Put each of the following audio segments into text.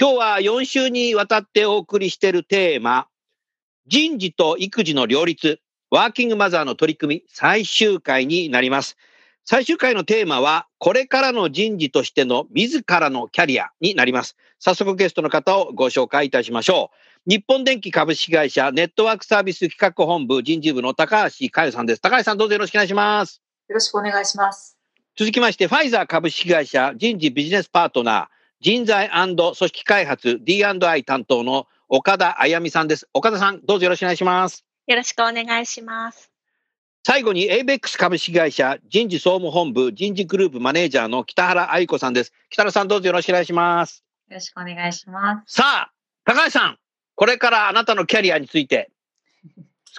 今日は4週にわたってお送りしているテーマ人事と育児の両立ワーキングマザーの取り組み最終回になります。最終回のテーマはこれからの人事としての自らのキャリアになります。早速ゲストの方をご紹介いたしましょう。日本電機株式会社ネットワークサービス企画本部人事部の高橋佳代さんです。高橋さんどうぞよろしくお願いします。よろしくお願いします。続きましてファイザー株式会社人事ビジネスパートナー人材組織開発 D&I 担当の岡田あやみさんです岡田さんどうぞよろしくお願いしますよろしくお願いします。最後に ABEX 株式会社人事総務本部人事グループマネージャーの北原愛子さんです北原さんどうぞよろしくお願いしますよろしくお願いします。さあ高橋さんこれからあなたのキャリアについて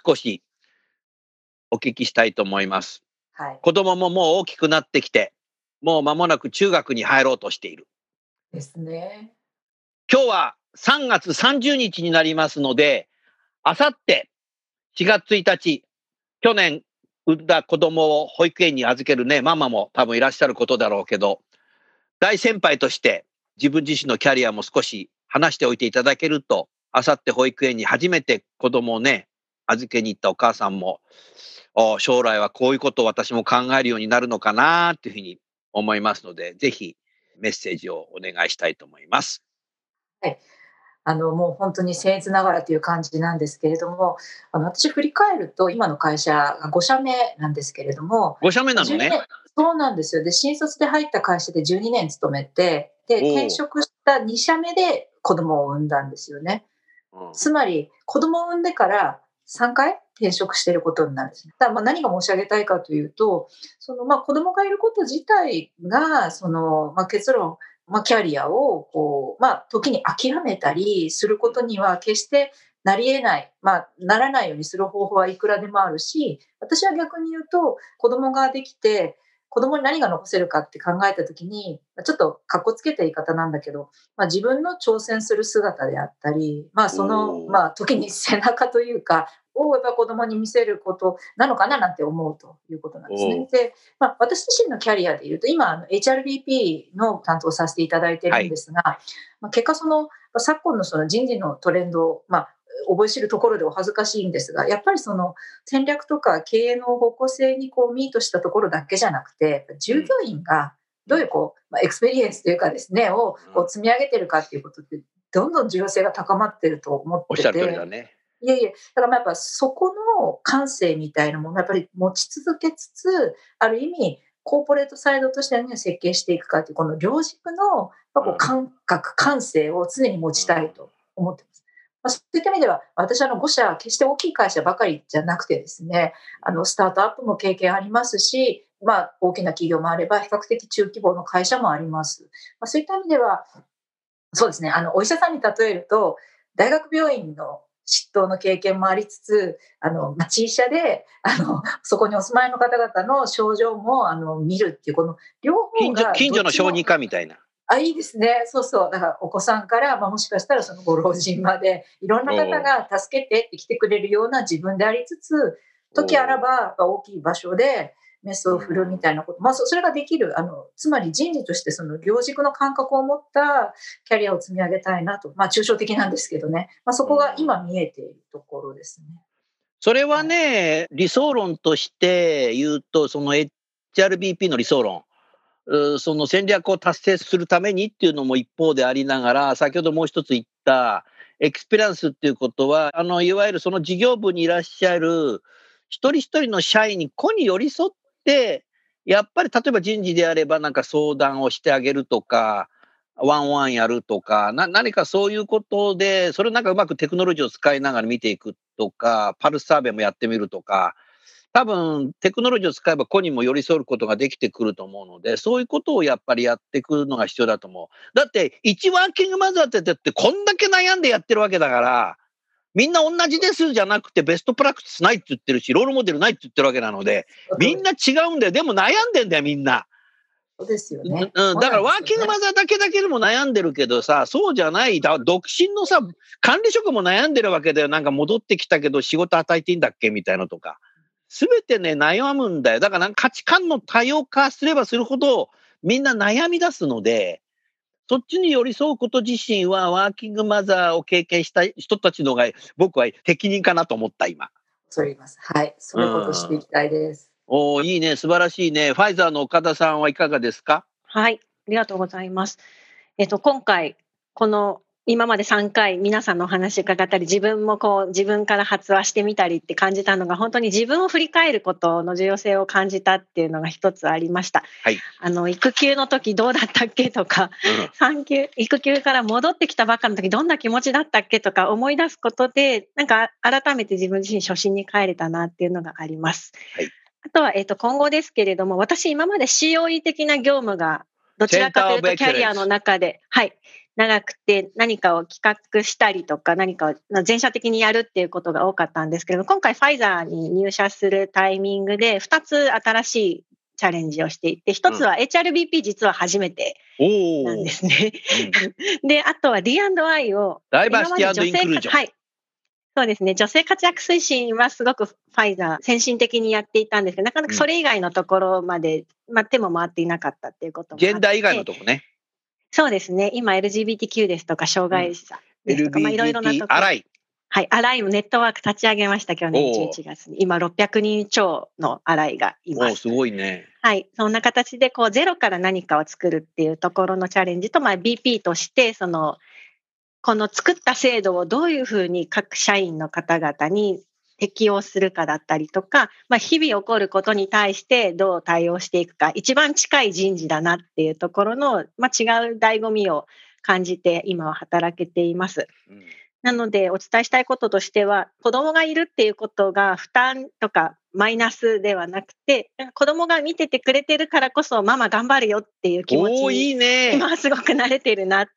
少しお聞きしたいと思いますはい。子供ももう大きくなってきてもう間もなく中学に入ろうとしているですね。今日は3月30日になりますので、あさって4月1日、去年産んだ子供を保育園に預けるね、ママも多分いらっしゃることだろうけど、大先輩として自分自身のキャリアも少し話しておいていただけると、あさって保育園に初めて子供をね、預けに行ったお母さんも、将来はこういうことを私も考えるようになるのかなっていうふうに思いますので、ぜひメッセージをお願いしたいと思います。あの、もう本当に僭越ながらという感じなんですけれども、あの、私振り返ると、今の会社が5社目なんですけれども、5社目なの12ね。年そうなんですよ。で、新卒で入った会社で12年勤めて、で、転職した2社目で子供を産んだんですよね。うんつまり、子供を産んでから3回転職していることになるんですね。だまあ何が申し上げたいかというと、そのまあ子供がいること自体が、そのまあ結論、まあ、キャリアをこう、まあ、時に諦めたりすることには決してなり得ない、まあ、ならないようにする方法はいくらでもあるし、私は逆に言うと、子供ができて、子供に何が残せるかって考えたときに、まあちょっとかっこつけた言い方なんだけど、まあ、自分の挑戦する姿であったり、まあ、そおの、ーまあ、時に背中というか、をやっぱ子供に見せることなのかななんて思うということなんですおね。で、まあ、私自身のキャリアでいうと、今、HRBP の担当させていただいてるんですが、まあ、結果その、まあ昨今のその人事のトレンドを、まあ、覚え知るところでお恥ずかしいんですが、やっぱりその戦略とか経営の方向性にこうミートしたところだけじゃなくて、従業員がどういうこう、まあ、 experience というかですね、をこう積み上げてるかっていうことって、どんどん重要性が高まってると思ってて。おっしゃる通りだね。いえいえ、だからまあやっぱそこの感性みたいなものをやっぱり持ち続けつつ、ある意味、コーポレートサイドとして何を設計していくかっていう、この両軸のこう感覚、感性を常に持ちたいと思ってます。まあ、そういった意味では、私はあの5社、決して大きい会社ばかりじゃなくてですね、あのスタートアップも経験ありますし、まあ、大きな企業もあれば、比較的中規模の会社もあります。まあ、そういった意味では、そうですね、あのお医者さんに例えると、大学病院の執刀の経験もありつつ、あの、まあ、小社で、あの、そこにお住まいの方々の症状も、あの、見るっていう、この両方が。近所の小児科みたいな。あ、いいですね。そうそう。だから、お子さんから、まあ、もしかしたらそのご老人まで、いろんな方が助けてって来てくれるような自分でありつつ、時あらば、大きい場所で、メスを振るみたいなこと。まあ、そそれができる。あの、つまり人事としてその両軸の感覚を持ったキャリアを積み上げたいなと。まあ、抽象的なんですけどね。まあ、そこが今見えているところですね。それはね、理想論として言うと、その HRBP の理想論、うその戦略を達成するためにっていうのも一方でありながら、先ほどもう一つ言った、experience っていうことは、あの、いわゆるその事業部にいらっしゃる一人一人の社員に個に寄り添っ、やっぱり例えば人事であればなんか相談をしてあげるとか、 one on one やるとか、な何かそういうことで、それをなんかうまくテクノロジーを使いながら見ていくとか、パルスサーベイもやってみるとか、多分テクノロジーを使えば個にも寄り添うことができてくると思うので、そういうことをやっぱりやっていくのが必要だと思う。だって、1ワーキングマザーってだってこんだけ悩んでやってるわけだから、みんな同じですじゃなくてベストプラクティスないって言ってるし、ロールモデルないって言ってるわけなので、みんな違うんだよ。でも悩んでんだよ、みんな。そうですようん、ね。だからワーキングまマザーだけだけでも悩んでるけどさ、そうじゃない、だ独身のさ、管理職も悩んでるわけだよ。なんか戻ってきたけど仕事与えていいんだっけみたいなのとか。すべてね、悩むんだよ。だからなんか価値観の多様化すればするほど、みんな悩み出すので、そっちに寄り添うこと自身は、ワーキングマザーを経験した人たちの方が、僕は適任かなと思った、今。そう言います。はい。そういうことしていきたいです。おーいいね、素晴らしいね。ファイザーの岡田さんはいかがですか？はい、ありがとうございます。えっと、今回、この今まで3回皆さんのお話伺ったり、自分もこう自分から発話してみたりって感じたのが、本当に自分を振り返ることの重要性を感じたっていうのが一つありました。はい。あの、育休の時どうだったっけとか、うん。産休、育休から戻ってきたばっかの時どんな気持ちだったっけとか思い出すことで、なんか改めて自分自身初心に帰れたなっていうのがあります。はい。あとは、えっ、と、今後ですけれども、私今まで COE 的な業務がどちらかというとキャリアの中で、はい、長くて何かを企画したりとか何かを全社的にやるっていうことが多かったんですけど、今回ファイザーに入社するタイミングで2つ新しいチャレンジをしていて、1つは HRBP 実は初めておなんーですね。うん で、あとは D&I をダイバーシティインクルージョン。はい。そうですね。女性活躍推進はすごくファイザー先進的にやっていたんですけど、なかなかそれ以外のところまで、まあ、手も回っていなかったっていうこともあってジェンダー以外のとこね。そうですね。今 LGBTQ ですとか、障害者ですとか、まあいろいろなところ。はい。アライもネットワーク立ち上げました、去年おー11月に。今600人超のアライがいます。おーすごいね。はい。そんな形で、こう、ゼロから何かを作るっていうところのチャレンジと、まあ、BP として、その、この作った制度をどういうふうに各社員の方々に適用するかだったりとか、まあ、日々起こることに対してどう対応していくか、一番近い人事だなっていうところの、まあ、違う醍醐味を感じて今は働けています。うんなので、お伝えしたいこととしては、子供がいるっていうことが負担とかマイナスではなくて、子供が見ててくれてるからこそ、ママ頑張るよっていう気持ちに、いいね。今はすごく慣れてるな。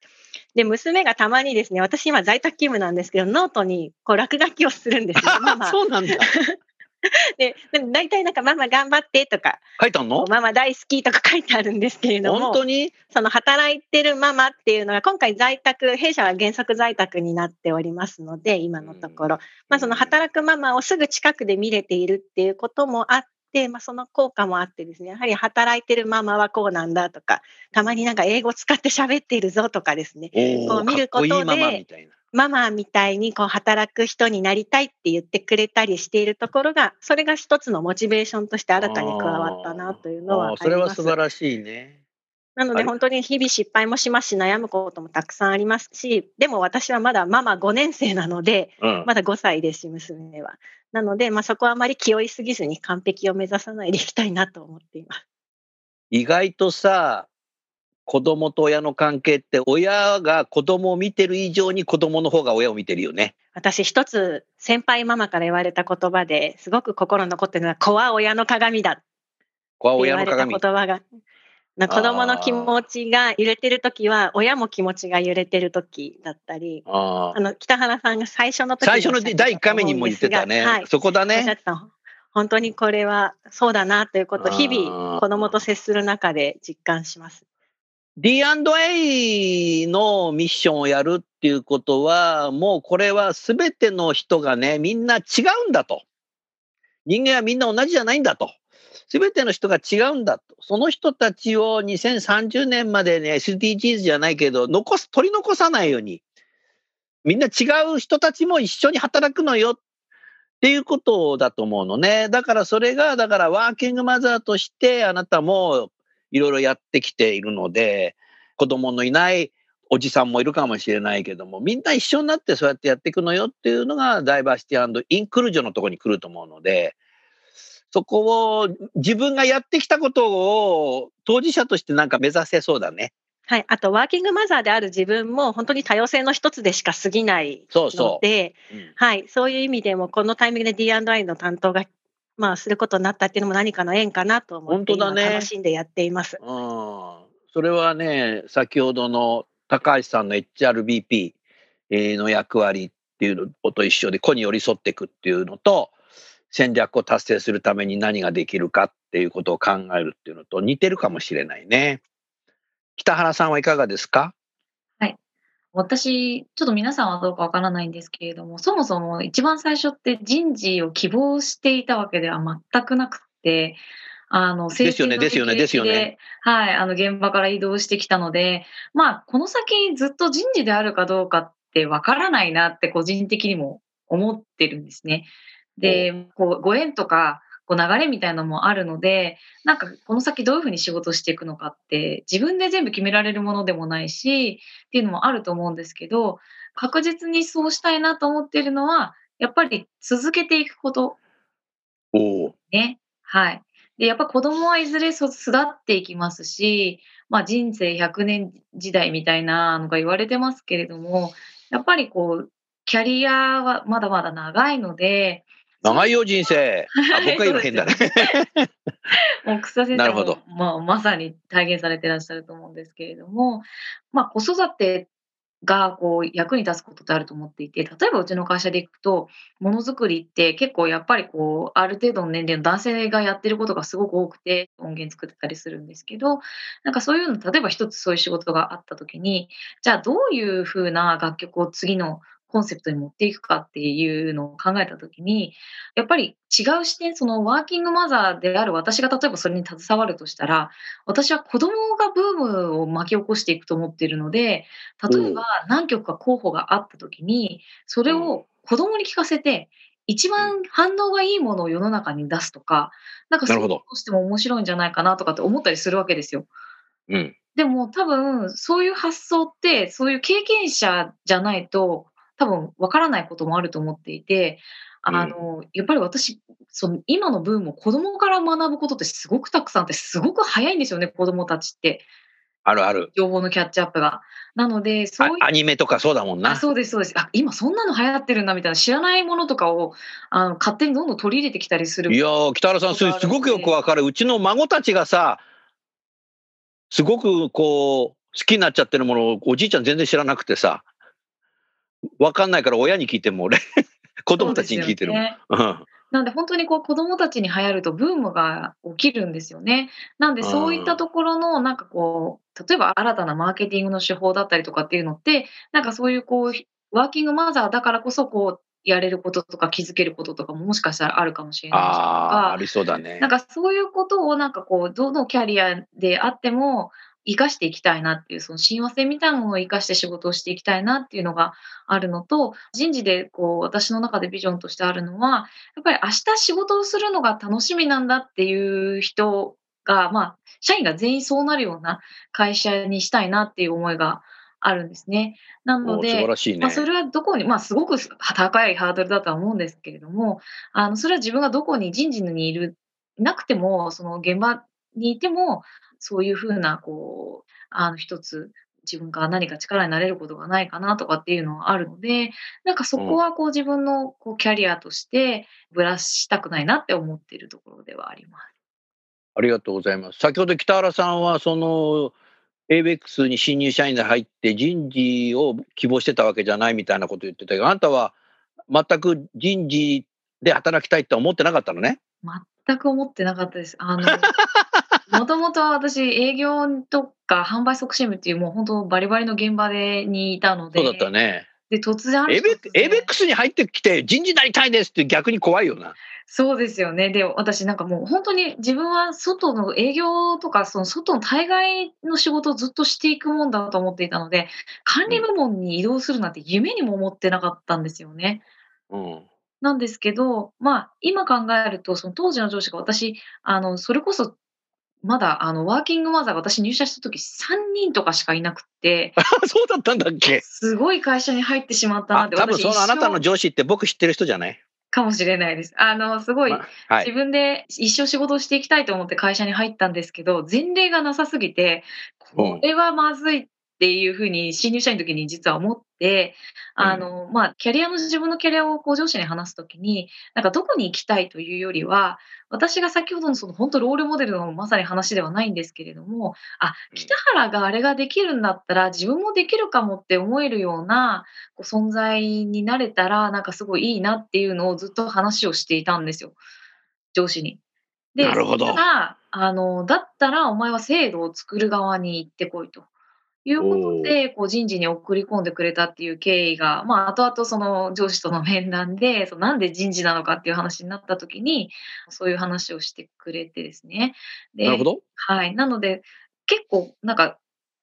で、娘がたまにですね、私今在宅勤務なんですけど、ノートにこう落書きをするんですね。ママ。そうなんだ。で、で大体なんかママ頑張ってとか、書いたの？ママ大好きとか書いてあるんですけれども、本当に？その働いてるママっていうのが今回在宅、弊社は原則在宅になっておりますので、今のところ、まあその働くママをすぐ近くで見れているっていうこともあって、まあその効果もあってですね、やはり働いてるママはこうなんだとか、たまになんか英語使って喋っているぞとかですね、こう見ることでママみたいな。ママみたいにこう働く人になりたいって言ってくれたりしているところが、それが一つのモチベーションとして新たに加わったなというのはあります。あーそれは素晴らしいね。なので本当に日々失敗もしますし悩むこともたくさんありますし、でも私はまだママ5年生なので、うん。まだ5歳ですし、娘は。なので、まあ、そこはあまり気負いすぎずに完璧を目指さないでいきたいなと思っています。意外とさ、子供と親の関係って、親が子供を見てる以上に子供の方が親を見てるよね。私一つ先輩ママから言われた言葉ですごく心に残ってるのは、子は親の鏡だ子は親の鏡言。葉が。な子供の気持ちが揺れてるときは、親も気持ちが揺れてるときだったり、あの、北原さんが最初の時に最初の第1回目にも言ってたね。はい。そこだね。本当にこれはそうだなということを日々子供と接する中で実感します。D&A のミッションをやるっていうことは、もうこれは全ての人がね、みんな違うんだと。人間はみんな同じじゃないんだと。全ての人が違うんだと。その人たちを2030年までね、SDGs じゃないけど、残す、取り残さないように。みんな違う人たちも一緒に働くのよっていうことだと思うのね。だからそれが、だからワーキングマザーとしてあなたもいろいろやってきているので、子供のいないおじさんもいるかもしれないけども、みんな一緒になってそうやってやっていくのよっていうのが、ダイバーシティインクルージョンのとこに来ると思うので、そこを自分がやってきたことを当事者としてなんか目指せそうだね。はい。あと、ワーキングマザーである自分も本当に多様性の一つでしか過ぎないそうそので、う。うんはい。そういう意味でも、このタイミングで D&I の担当が、まあ、することになったっていうのも何かの縁かなと思って、本当だね今楽しんでやっています。うん、それはね、先ほどの高橋さんの HRBP の役割っていうのと一緒で、子に寄り添っていくっていうのと、戦略を達成するために何ができるかっていうことを考えるっていうのと似てるかもしれないね。北原さんはいかがですか？私、ちょっと皆さんはどうかわからないんですけれども、そもそも一番最初って人事を希望していたわけでは全くなくて、あの、ですよねですよねですよねで、はい、あの、現場から移動してきたので、まあ、この先ずっと人事であるかどうかってわからないなって個人的にも思ってるんですね。で、こう、ご縁とか、こう流れみたいなのもあるので、なんかこの先どういうふうに仕事していくのかって自分で全部決められるものでもないしっていうのもあると思うんですけど、確実にそうしたいなと思っているのは、やっぱり続けていくことおお。ね。はい。で、やっぱ子供はいずれそ巣立っていきますし、まあ人生100年時代みたいなのが言われてますけれども、やっぱりこう、キャリアはまだまだ長いので、長いよ、人生。あ、はい僕が今変だね。もう草先生も、まあ、まさに体現されてらっしゃると思うんですけれども、まあ、子育てがこう役に立つことってあると思っていて、例えばうちの会社でいくと、ものづくりって結構やっぱりこう、ある程度の年齢の男性がやってることがすごく多くて、音源作ってたりするんですけど、なんかそういうの、例えば一つそういう仕事があった時に、じゃあどういうふうな楽曲を次のコンセプトに持っていくかっていうのを考えた時に、やっぱり違う視点、そのワーキングマザーである私が例えばそれに携わるとしたら、私は子供がブームを巻き起こしていくと思っているので、例えば何曲か候補があった時に、それを子供に聞かせて、一番反応がいいものを世の中に出すとか、なんかそういうことしても面白いんじゃないかなとかって思ったりするわけですよ。うん。でも多分そういう発想ってそういう経験者じゃないと多分わからないこともあると思っていて、あの、やっぱり私、その今のブームを子供から学ぶことってすごくたくさんあって、すごく早いんですよね、子供たちって。あるある。情報のキャッチアップが。なので、そういうあアニメとかそうだもんあな。そうですそうです。あ、今そんなの流行ってるんだみたいな知らないものとかをあの勝手にどんどん取り入れてきたりする。いやー、北原さん、それすごくよくわかる。うちの孫たちがさ、すごくこう、好きになっちゃってるものをおじいちゃん全然知らなくてさ、わかんないから親に聞いても俺、子供たちに聞いてるもん。なんで本当にこう子供たちに流行るとブームが起きるんですよね。なんでそういったところのなんかこう、例えば新たなマーケティングの手法だったりとかっていうのって、なんかそういうこう、ワーキングマザーだからこそこう、やれることとか気づけることとかももしかしたらあるかもしれないしとああ、りそうだねなん。かそういうことをなんかこう、どのキャリアであっても、生かしていきたいなっていう、その親和性みたいなものを生かして仕事をしていきたいなっていうのがあるのと、人事でこう、私の中でビジョンとしてあるのは、やっぱり明日仕事をするのが楽しみなんだっていう人が、まあ、社員が全員そうなるような会社にしたいなっていう思いがあるんですね。なので、ねまあ、。それはどこに、まあ、すごく高いハードルだとは思うんですけれども、あの、それは自分がどこに人事にいる、いなくても、その現場にいても、そういうふうな、こう、あの、一つ、自分が何か力になれることがないかなとかっていうのはあるので、なんかそこはこう自分のこうキャリアとしてぶらしたくないなって思っているところではあります。ありがとうございます。先ほど北原さんは、その、ABEX に新入社員で入って人事を希望してたわけじゃないみたいなこと言ってたけど、あなたは全く人事で働きたいって思ってなかったのね？全く思ってなかったです。あの、もともと私営業とか販売促進部っていうもう本当バリバリの現場でにいたので、そうだったね。で、突然ある日突然 ABEX に入ってきて人事になりたいですって逆に怖いよな。そうですよね。で、私なんかもう本当に自分は外の営業とか、その外の対外の仕事をずっとしていくもんだと思っていたので、管理部門に移動するなんて夢にも思ってなかったんですよね。うん。なんですけど、まあ、今考えると、その当時の上司が私、あの、それこそまだあのワーキングマザーが私入社した時3人とかしかいなくって、そうだったんだっけ？すごい会社に入ってしまったなって、あ多分私そのあなたの上司って僕知ってる人じゃない、かもしれないです。あの、すごい、まはい。自分で一生仕事をしていきたいと思って会社に入ったんですけど、前例がなさすぎて、これはまずいっていうふうに新入社員の時に実は思って、あの、まあ、キャリアの自分のキャリアをこう上司に話すときに、なんかどこに行きたいというよりは、私が先ほどのその本当ロールモデルのまさに話ではないんですけれども、あ、うん北原があれができるんだったら自分もできるかもって思えるようなこう存在になれたら、なんかすごいいいなっていうのをずっと話をしていたんですよ。上司に。で、なるほどあの、だったらお前は制度を作る側に行ってこいと。いうことで、こう人事に送り込んでくれたっていう経緯が、まあ、後々その上司との面談で、そうなんで人事なのかっていう話になった時に、そういう話をしてくれてですね。でなるほど。はい。なので、結構、なんか、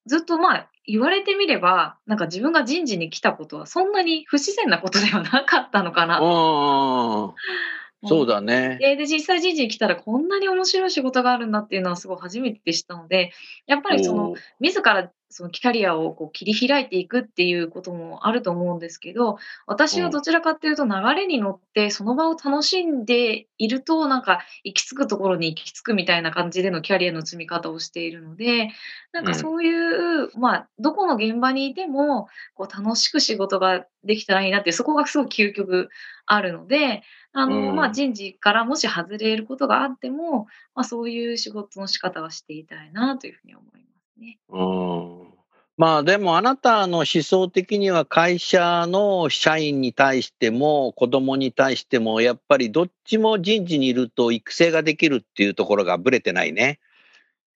ずっとまあ、言われてみれば、なんか自分が人事に来たことはそんなに不自然なことではなかったのかな。うん。そうだね。でで、実際人事に来たらこんなに面白い仕事があるんだっていうのはすごい初めて知ったので、やっぱりその自らそのキャリアをこう切り開いていくっていうこともあると思うんですけど、私はどちらかっていうと流れに乗ってその場を楽しんでいるとなんか行き着くところに行き着くみたいな感じでのキャリアの積み方をしているので、なんかそういう、まあどこの現場にいてもこう楽しく仕事ができたらいいなってそこがすごい究極あるので、あの、うん。まあ人事からもし外れることがあっても、まあそういう仕事の仕方はしていたいなというふうに思いますね。うんまあでもあなたの思想的には会社の社員に対しても子供に対してもやっぱりどっちも人事にいると育成ができるっていうところがぶれてないね。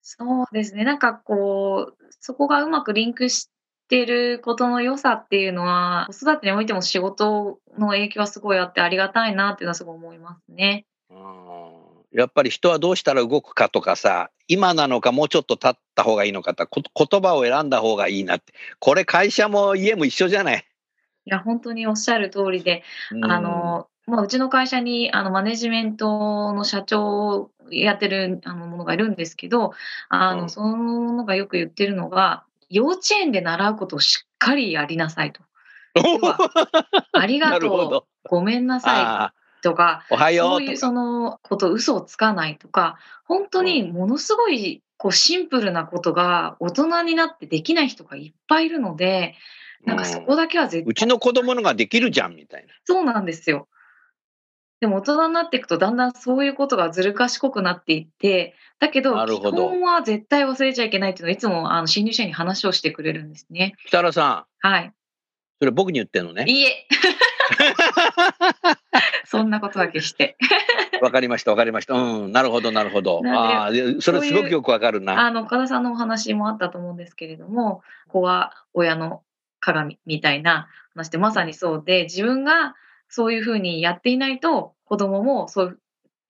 そうですね。なんかこう、そこがうまくリンクしてることの良さっていうのは、子育てにおいても仕事の影響はすごいあってありがたいなっていうのはすごい思いますね。うんやっぱり人はどうしたら動くかとかさ今なのかもうちょっと経った方がいいのかと言葉を選んだ方がいいなってこれ会社も家も一緒じゃない？いや、本当におっしゃる通りで、うんあの、まあ、うちの会社にあのマネジメントの社長をやってるあのものがいるんですけど、あの、うんそのものがよく言ってるのが、幼稚園で習うことをしっかりやりなさいと。はありながとう。ごめんなさいとか、おはよそうういう。そのこと嘘をつかないとか、本当にものすごいこうシンプルなことが大人になってできない人がいっぱいいるので、なんかそこだけは絶対うちの子供のができるじゃんみたいな。そうなんですよ。でも大人になっていくとだんだんそういうことがずる賢くなっていって、だけど基本は絶対忘れちゃいけないっていうのをいつもあの新入社員に話をしてくれるんですね。北原さんはい。それ僕に言ってんのね。いいえ。そんなことは決して。わかりましたわかりました。うんなるほどなるほど。ああでそれすごくよくわかるな。あの、岡田さんのお話もあったと思うんですけれども、子は親の鏡みたいな話でまさにそうで、自分がそういうふうにやっていないと、子供もそう、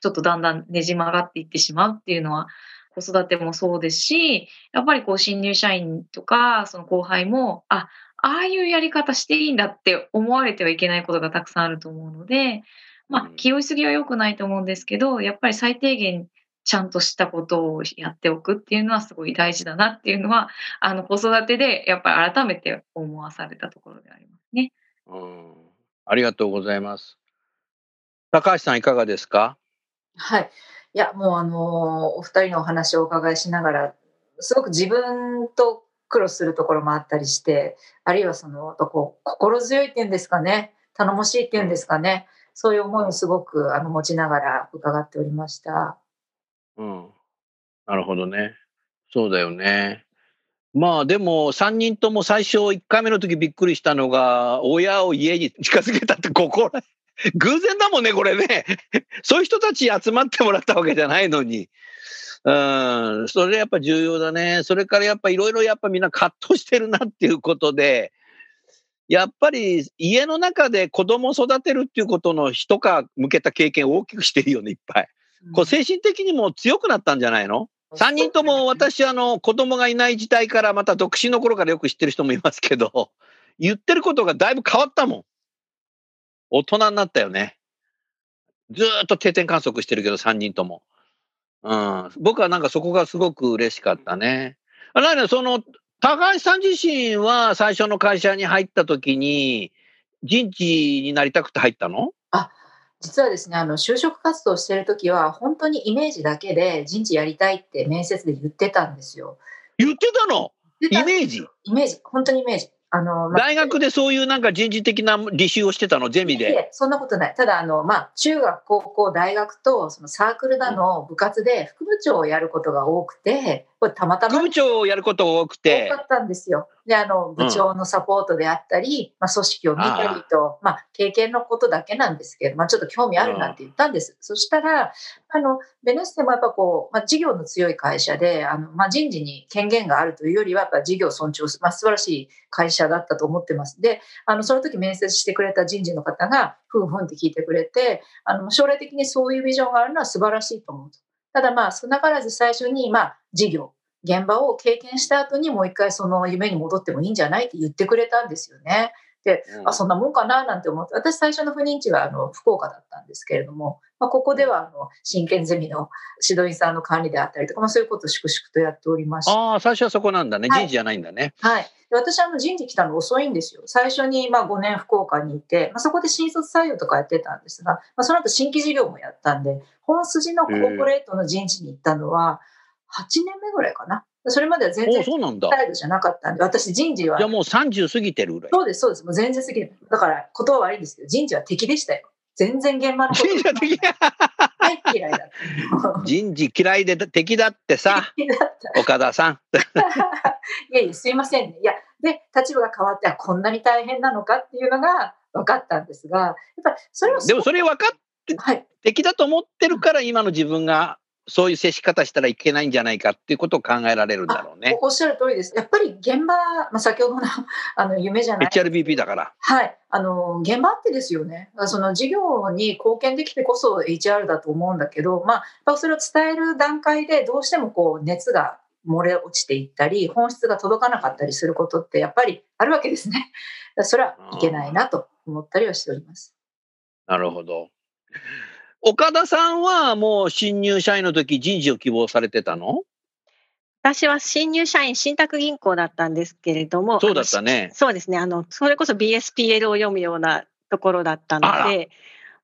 ちょっとだんだんねじ曲がっていってしまうっていうのは、子育てもそうですし、やっぱりこう新入社員とか、その後輩も、あ、ああいうやり方していいんだって思われてはいけないことがたくさんあると思うので、まあう、ん気負いすぎは良くないと思うんですけど、やっぱり最低限ちゃんとしたことをやっておくっていうのはすごい大事だなっていうのは、あの子育てでやっぱり改めて思わされたところでありますね。うんありがとうございます。高橋さんいかがですか？はい。いや、もうあの、お二人のお話をお伺いしながら、すごく自分と苦労するところもあったりして、あるいはその、こう心強い点ですかね、頼もしい点ですかね、そういう思いをすごくあの持ちながら伺っておりました。うん。なるほどね。そうだよね。まあでも3人とも最初1回目の時びっくりしたのが親を家に近づけたってここ偶然だもんねこれねそういう人たち集まってもらったわけじゃないのにうん。それやっぱ重要だね。それからやっぱいろいろやっぱみんな葛藤してるなっていうことでやっぱり家の中で子供を育てるっていうことの一皮向けた経験を大きくしてるよねいっぱい。こう精神的にも強くなったんじゃないの？3人とも私あの子供がいない時代からまた独身の頃からよく知ってる人もいますけど言ってることがだいぶ変わったもん。大人になったよね。ずーっと定点観測してるけど3人ともうん。僕はなんかそこがすごく嬉しかったね。あなんだその、高橋さん自身は最初の会社に入った時に、人事になりたくて入ったの？実はですね、あの就職活動してる時は、本当にイメージだけで人事やりたいって面接で言ってたんですよ。言ってたの？イメージ？イメージ、本当にイメージ。あの、まあ大学でそういうなんか人事的な履修をしてたのゼミで。そんなことない。ただ、あの、まあ、中学、高校、大学と、そのサークルだの部活で副部長をやることが多くて、これたまたま副部長をやることが多くて多か、ったんですよ。で、あの、部長のサポートであったり、まあ、組織を見たりと、まあ、経験のことだけなんですけど、まあ、ちょっと興味あるなって言ったんです。そしたら、あの、ベネステもやっぱこう、まあ、事業の強い会社で、あの、まあ、人事に権限があるというよりは、やっぱ事業尊重する、まあ、素晴らしい会社だったと思ってます。で、あの、その時面接してくれた人事の方が、ふんふんって聞いてくれて、あの、将来的にそういうビジョンがあるのは素晴らしいと思うと。ただまあ、少なからず最初に、まあ、事業、現場を経験した後にもう一回その夢に戻ってもいいんじゃないって言ってくれたんですよね。で、うんあ、そんなもんかななんて思って、私最初の不妊地はあの福岡だったんですけれども、まあ、ここではあの真剣ゼミの指導員さんの管理であったりとか、まあ、そういうことを粛々とやっておりまして、ああ、最初はそこなんだね。はい人事じゃないんだね。はい。で私あの人事来たの遅いんですよ。最初にまあ5年福岡にいて、まあ、そこで新卒採用とかやってたんですが、まあ、その後新規事業もやったんで、本筋のコーポレートの人事に行ったのは8年目ぐらいかな。それまでは全然そうなんだ。態度じゃなかったんで、私人事はじゃあもう30過ぎてるぐらい。そうです、そうです。もう全然すぎる。だから、言葉悪いんですけど、人事は敵でしたよ。全然現場のこと人事は敵大嫌いだ。人事嫌いで敵だってさ。岡田さん。いやいや、すいませんね。いや、で、立場が変わって、あこんなに大変なのかっていうのが分かったんですが、やっぱりそれをすでもそれ分かっはい。敵だと思ってるから今の自分がそういう接し方したらいけないんじゃないかっていうことを考えられるんだろうね。おっしゃる通りです。やっぱり現場、まあ、先ほどの あの夢じゃない。HRBP だから。はい。あの、現場ってですよね。その事業に貢献できてこそ HR だと思うんだけど、まあ、それを伝える段階でどうしてもこう熱が漏れ落ちていったり、本質が届かなかったりすることってやっぱりあるわけですね。それはいけないなと思ったりはしております。なるほど。岡田さんはもう新入社員の時人事を希望されてたの？私は新入社員、信託銀行だったんですけれども、そうだったねそうですね。あの、それこそ BSPL を読むようなところだったのあで、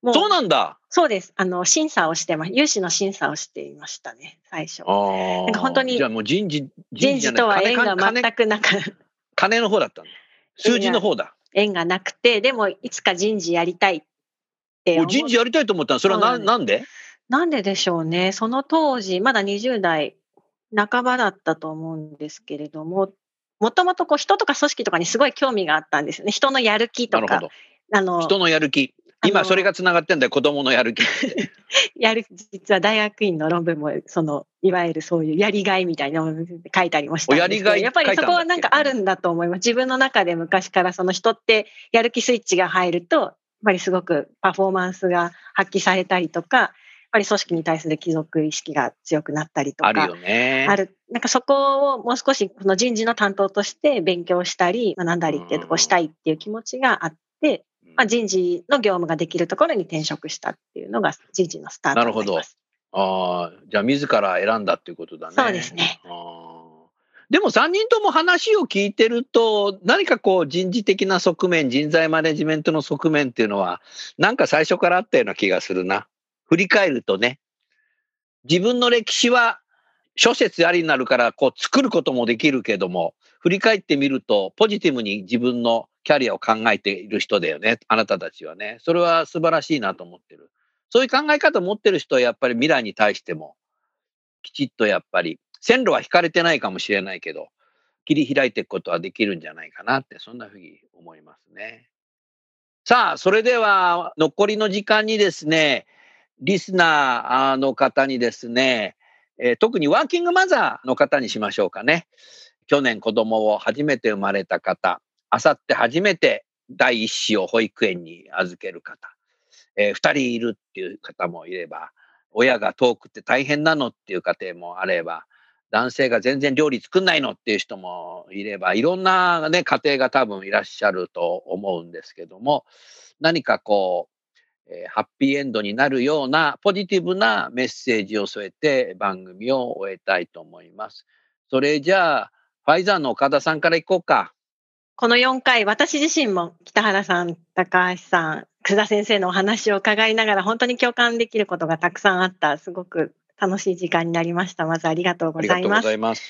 もうそうなんだ。そうです。あの、審査をしてま、融資の審査をしていましたね、最初。なんか本当にじゃあもう人事、人事とは縁が金全くなく、金の方だったんだ。数字の方だ。縁がなくて、でもいつか人事やりたいって思っお人事やりたいと思ったの？それはなんなんで？なんででしょうね。その当時、まだ20代半ばだったと思うんですけれども、もともとこう人とか組織とかにすごい興味があったんですよね。人のやる気とか。あの、人のやる気。今それがつながってんだよ。子供のやる気。やる、実は大学院の論文も、その、いわゆるそういうやりがいみたいなのを書いたりもしたやりがいやっぱりそこはなんかあるんだと思います。自分の中で昔からその人ってやる気スイッチが入ると、ぱりすごくパフォーマンスが発揮されたりとか、やっぱり組織に対する貴族意識が強くなったりとか、あるよね。ある。なんかそこをもう少しこの人事の担当として勉強したり、学んだりっていうとこをしたいっていう気持ちがあって、まあ、人事の業務ができるところに転職したっていうのが人事のスタートになります。ああ、じゃあ自ら選んだっていうことだね。そうですね。あーでも3人とも話を聞いてると、何かこう人事的な側面、人材マネジメントの側面っていうのは、なんか最初からあったような気がするな。振り返るとね、自分の歴史は諸説ありになるから、こう作ることもできるけども、振り返ってみると、ポジティブに自分のキャリアを考えている人だよね、あなたたちはね。それは素晴らしいなと思ってる。そういう考え方を持ってる人はやっぱり未来に対しても、きちっとやっぱり、線路は引かれてないかもしれないけど、切り開いていくことはできるんじゃないかなって、そんなふうに思いますね。さあ、それでは残りの時間にですね、リスナーの方にですね、えー特にワーキングマザーの方にしましょうかね。去年子供を初めて生まれた方、あさって初めて第一子を保育園に預ける方、えー二人いるっていう方もいれば、親が遠くて大変なのっていう家庭もあれば、男性が全然料理作んないのっていう人もいれば、いろんなね、家庭が多分いらっしゃると思うんですけども、何かこう、えーハッピーエンドになるようなポジティブなメッセージを添えて番組を終えたいと思います。それじゃあ、ファイザーの岡田さんからいこうか。この4回、私自身も北原さん、高橋さん、久田先生のお話を伺いながら、本当に共感できることがたくさんあった、すごく楽しい時間になりました。まずありがとうごございます。ます。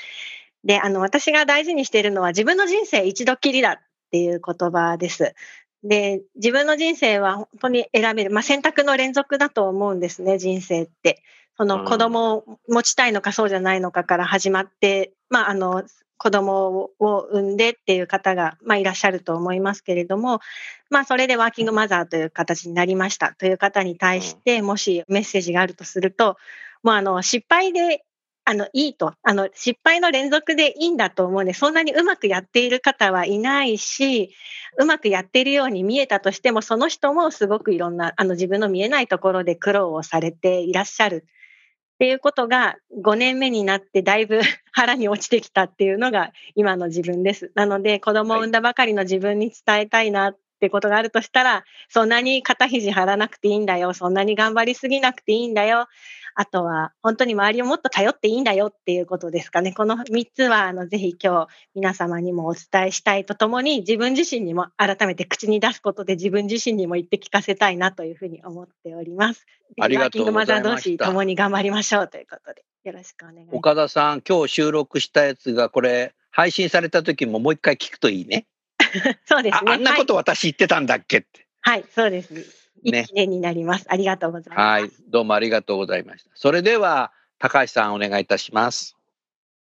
で、あの、私が大事にしているのは、自分の人生一度きりだっていう言葉です。で、自分の人生は本当に選べる、まあ、選択の連続だと思うんですね、人生って。そのうん子供を持ちたいのかそうじゃないのかから始まって、まあ、あの、子供を産んでっていう方が、まあ、いらっしゃると思いますけれども、まあ、それでワーキングマザーという形になりましたという方に対して、もしメッセージがあるとすると、もうあの、失敗であの、いいと。あの、失敗の連続でいいんだと思うんで、そんなにうまくやっている方はいないし、うまくやっているように見えたとしても、その人もすごくいろんな、あの、自分の見えないところで苦労をされていらっしゃる。っていうことが5年目になってだいぶ 腹に落ちてきたっていうのが今の自分です。なので子供を産んだばかりの自分に伝えたいなってことがあるとしたら、そんなに肩肘張らなくていいんだよ。そんなに頑張りすぎなくていいんだよ。あとは本当に周りをもっと頼っていいんだよっていうことですかね。この3つはあのぜひ今日皆様にもお伝えしたいとともに自分自身にも改めて口に出すことで自分自身にも言って聞かせたいなというふうに思っております。ありがとうございましたワーキングマザー同士共に頑張りましょうということでよろしくお願いします。岡田さん、今日収録したやつがこれ配信された時ももう一回聞くといいね。そうですね。ああんなこと私言ってたんだっけって。はい、はい、そうです。いいね記念になります。ありがとうございます。はい、どうもありがとうございました。それでは高橋さんお願いいたします。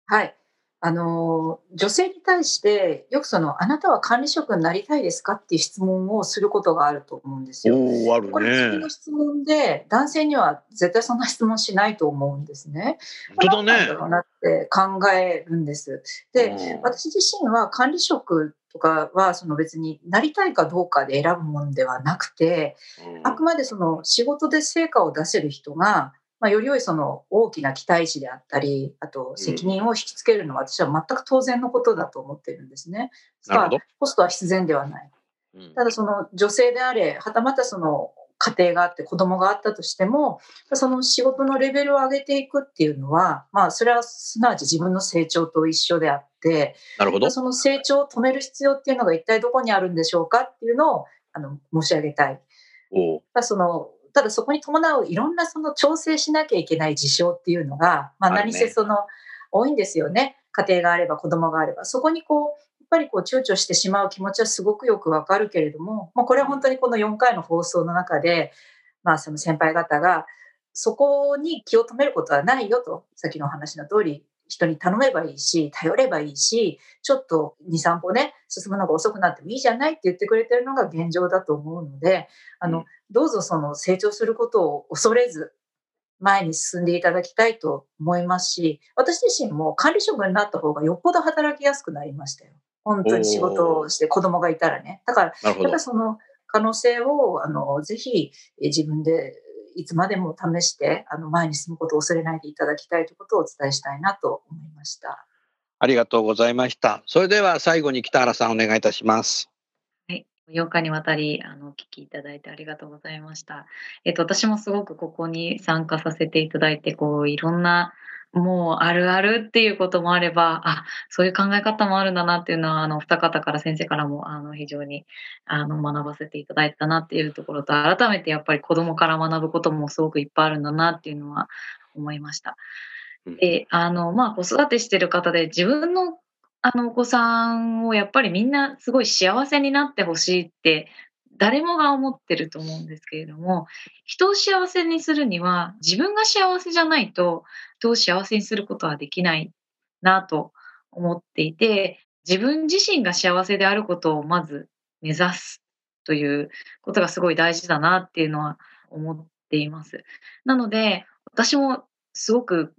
はい。あの、女性に対して、よくその、あなたは管理職になりたいですかっていう質問をすることがあると思うんですよ。おお、あるこれ次の質問で、男性には絶対そんな質問しないと思うんですね。本当だね何なんだ。ろうなって考えるんです。で、うん私自身は管理職とかはその別になりたいかどうかで選ぶもんではなくて、あくまでその仕事で成果を出せる人が、まあ、より良いその大きな期待値であったり、あと責任を引きつけるのは私は全く当然のことだと思ってるんですね。なるほど。コストは必然ではない。うんただその女性であれ、はたまたその家庭があって子供があったとしても、その仕事のレベルを上げていくっていうのは、まあそれはすなわち自分の成長と一緒であって、なるほど。その成長を止める必要っていうのが一体どこにあるんでしょうかっていうのをあの申し上げたい。おおただそのただそこに伴ういろんなその調整しなきゃいけない事象っていうのが、まあ、何せその多いんですよね。家庭があれば子供があれば。そこにこう、ぱりこう躊躇してしまう気持ちはすごくよくわかるけれども、まあ、これは本当にこの4回の放送の中で、まあその先輩方が、そこに気を止めることはないよと、さっきのお話の通り、人に頼めばいいし、頼ればいいし、ちょっと2、3歩ね、進むのが遅くなってもいいじゃないって言ってくれてるのが現状だと思うので、あの、うんどうぞその成長することを恐れず、前に進んでいただきたいと思いますし、私自身も管理職になった方がよっぽど働きやすくなりましたよ。本当に仕事をして子供がいたらね。だから、やっぱり。その可能性を、あの、ぜひえ自分でいつまでも試して、あの、前に進むことを恐れないでいただきたいということをお伝えしたいなと思いました。ありがとうございました。それでは最後に北原さんお願いいたします。はい。4日にわたり、あの、お聞きいただいてありがとうございました。えっと、私もすごくここに参加させていただいて、こう、いろんな、もうあるあるっていうこともあれば、あ、そういう考え方もあるんだなっていうのは、あの、二方から先生からも、あの、非常に、あの、学ばせていただいたなっていうところと、改めてやっぱり子供から学ぶこともすごくいっぱいあるんだなっていうのは思いました。で、あの、まあ、子育てしてる方で自分のあのお子さんをやっぱりみんなすごい幸せになってほしいって誰もが思ってると思うんですけれども人を幸せにするには自分が幸せじゃないと人を幸せにすることはできないなと思っていて自分自身が幸せであることをまず目指すということがすごい大事だなっていうのは思っています。なので私もすごく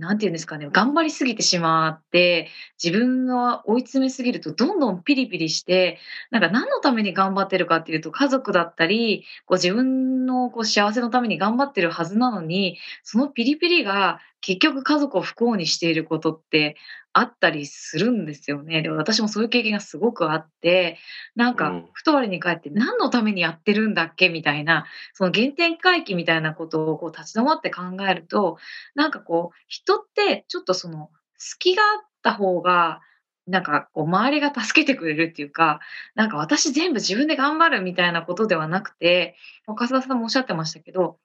なんていうんですかね、頑張りすぎてしまって、自分が追い詰めすぎるとどんどんピリピリして、なんか何のために頑張ってるかっていうと、家族だったり、こう自分のこう幸せのために頑張ってるはずなのに、そのピリピリが結局家族を不幸にしていることってあったりするんですよね。で、私もそういう経験がすごくあって、なんかうん、ふと我に返って何のためにやってるんだっけ？みたいな、その原点回帰みたいなことをこう立ち止まって考えると、なんかこう、人ってちょっとその、隙があった方が、なんかこう、周りが助けてくれるっていうか、なんか私全部自分で頑張るみたいなことではなくて、岡田さんもおっしゃってましたけど、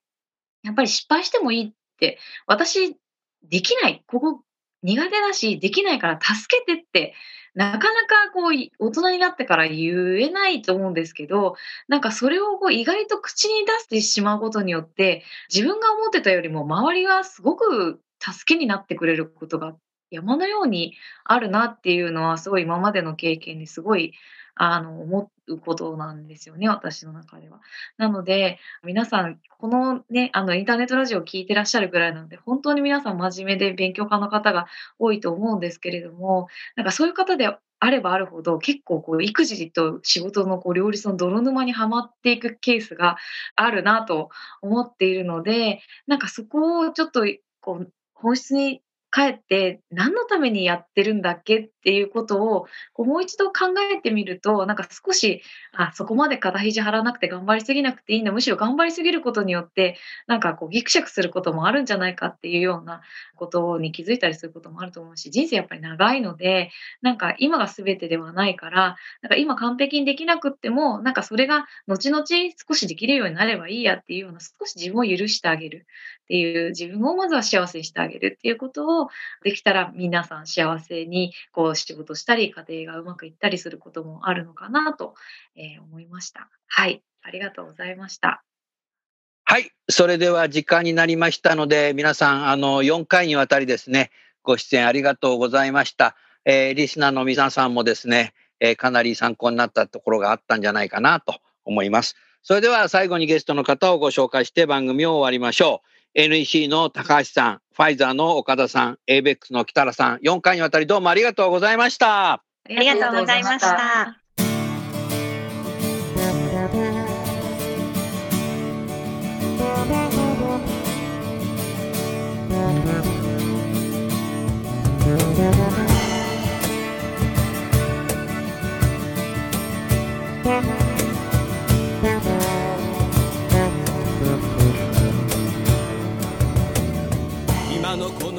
やっぱり失敗してもいいって、私できない、ここ苦手だし、できないから助けてって、なかなかこう、大人になってから言えないと思うんですけど、なんかそれをこう意外と口に出してしまうことによって、自分が思ってたよりも周りがすごく助けになってくれることがあっ山のようにあるなっていうのは、すごい今までの経験ですごい、あの、思うことなんですよね、私の中では。なので、皆さん、このね、あの、インターネットラジオを聞いてらっしゃるぐらいなので、本当に皆さん真面目で勉強家の方が多いと思うんですけれども、なんかそういう方であればあるほど、結構こう育児と仕事のこう両立の泥沼にはまっていくケースがあるなと思っているので、なんかそこをちょっとこう本質に帰って、何のためにやってるんだっけっていうことを、こうもう一度考えてみると、なんか少し、あ、そこまで肩肘張らなくて頑張りすぎなくていいんだ、むしろ頑張りすぎることによって、なんかこうギクシャクすることもあるんじゃないかっていうようなことに気づいたりすることもあると思うし、人生やっぱり長いので、なんか今が全てではないから、なんか今完璧にできなくっても、なんかそれが後々少しできるようになればいいやっていうような、少し自分を許してあげる。っていう、自分をまずは幸せにしてあげるっていうことをできたら皆さん幸せにこう仕事したり、家庭がうまくいったりすることもあるのかなと、え思いました。はい、ありがとうございました。はい。それでは時間になりましたので、皆さん、あの、4回にわたりですね、ご出演ありがとうございました。えーリスナーの皆さんもですね、えーかなり参考になったところがあったんじゃないかなと思います。それでは最後にゲストの方をご紹介して番組を終わりましょう。NEC の高橋さん、ファイザーの岡田さん、ABEX の北原さん、4回にわたりどうもありがとうございました。ありありがとうございました。